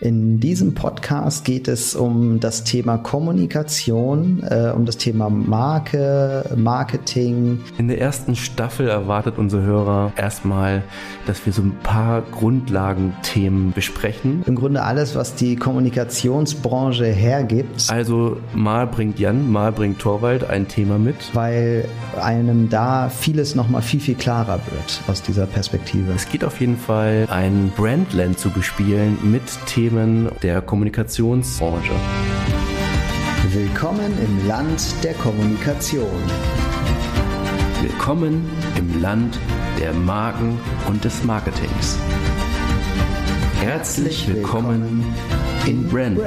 In diesem Podcast geht es um das Thema Kommunikation, äh, um das Thema Marke, Marketing. In der ersten Staffel erwartet unsere Hörer erstmal, dass wir so ein paar Grundlagenthemen besprechen. Im Grunde alles, was die Kommunikationsbranche hergibt. Also mal bringt Jan, mal bringt Torwald ein Thema mit. Weil einem da vieles nochmal viel, viel klarer wird aus dieser Perspektive. Es geht auf jeden Fall ein Brandland zu bespielen mit Themen Themen der Kommunikationsbranche. Willkommen im Land der Kommunikation. Willkommen im Land der Marken und des Marketings. Herzlich willkommen in Brandland.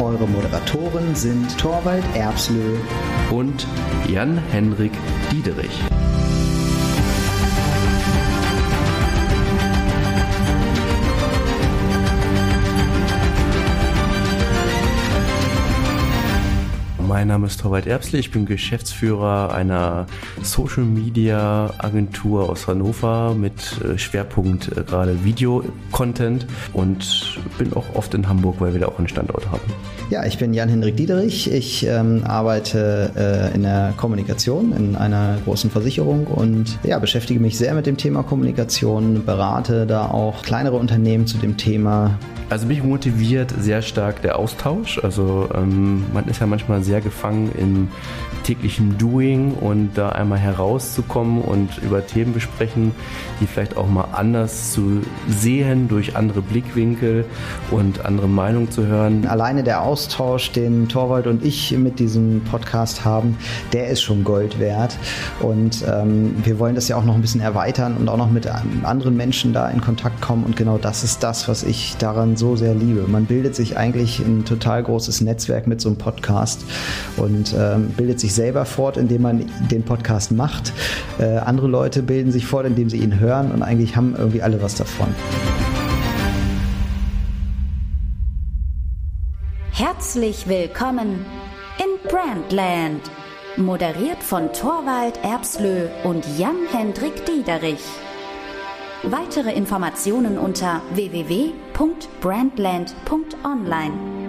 Eure Moderatoren sind Torwald Erbslö und Jan-Henrik Diederich. Mein Name ist Torwald Erbsli, ich bin Geschäftsführer einer Social Media Agentur aus Hannover mit äh, Schwerpunkt äh, gerade Video-Content und bin auch oft in Hamburg, weil wir da auch einen Standort haben. Ja, ich bin Jan-Henrik Diederich. Ich ähm, arbeite äh, in der Kommunikation in einer großen Versicherung und ja, beschäftige mich sehr mit dem Thema Kommunikation, berate da auch kleinere Unternehmen zu dem Thema. Also mich motiviert sehr stark der Austausch. Also ähm, man ist ja manchmal sehr gefangen im täglichen Doing und da einmal herauszukommen und über Themen besprechen, die vielleicht auch mal anders zu sehen durch andere Blickwinkel und andere Meinungen zu hören. Alleine der Austausch, den Torwald und ich mit diesem Podcast haben, der ist schon Gold wert und ähm, wir wollen das ja auch noch ein bisschen erweitern und auch noch mit anderen Menschen da in Kontakt kommen und genau das ist das, was ich daran so sehr liebe. Man bildet sich eigentlich ein total großes Netzwerk mit so einem Podcast und ähm, bildet sich selber fort, indem man den Podcast macht. Äh, andere Leute bilden sich fort, indem sie ihn hören und eigentlich haben irgendwie alle was davon. Herzlich willkommen in Brandland. Moderiert von Torwald Erbslö und Jan-Hendrik Diederich. Weitere Informationen unter www.brandland.online.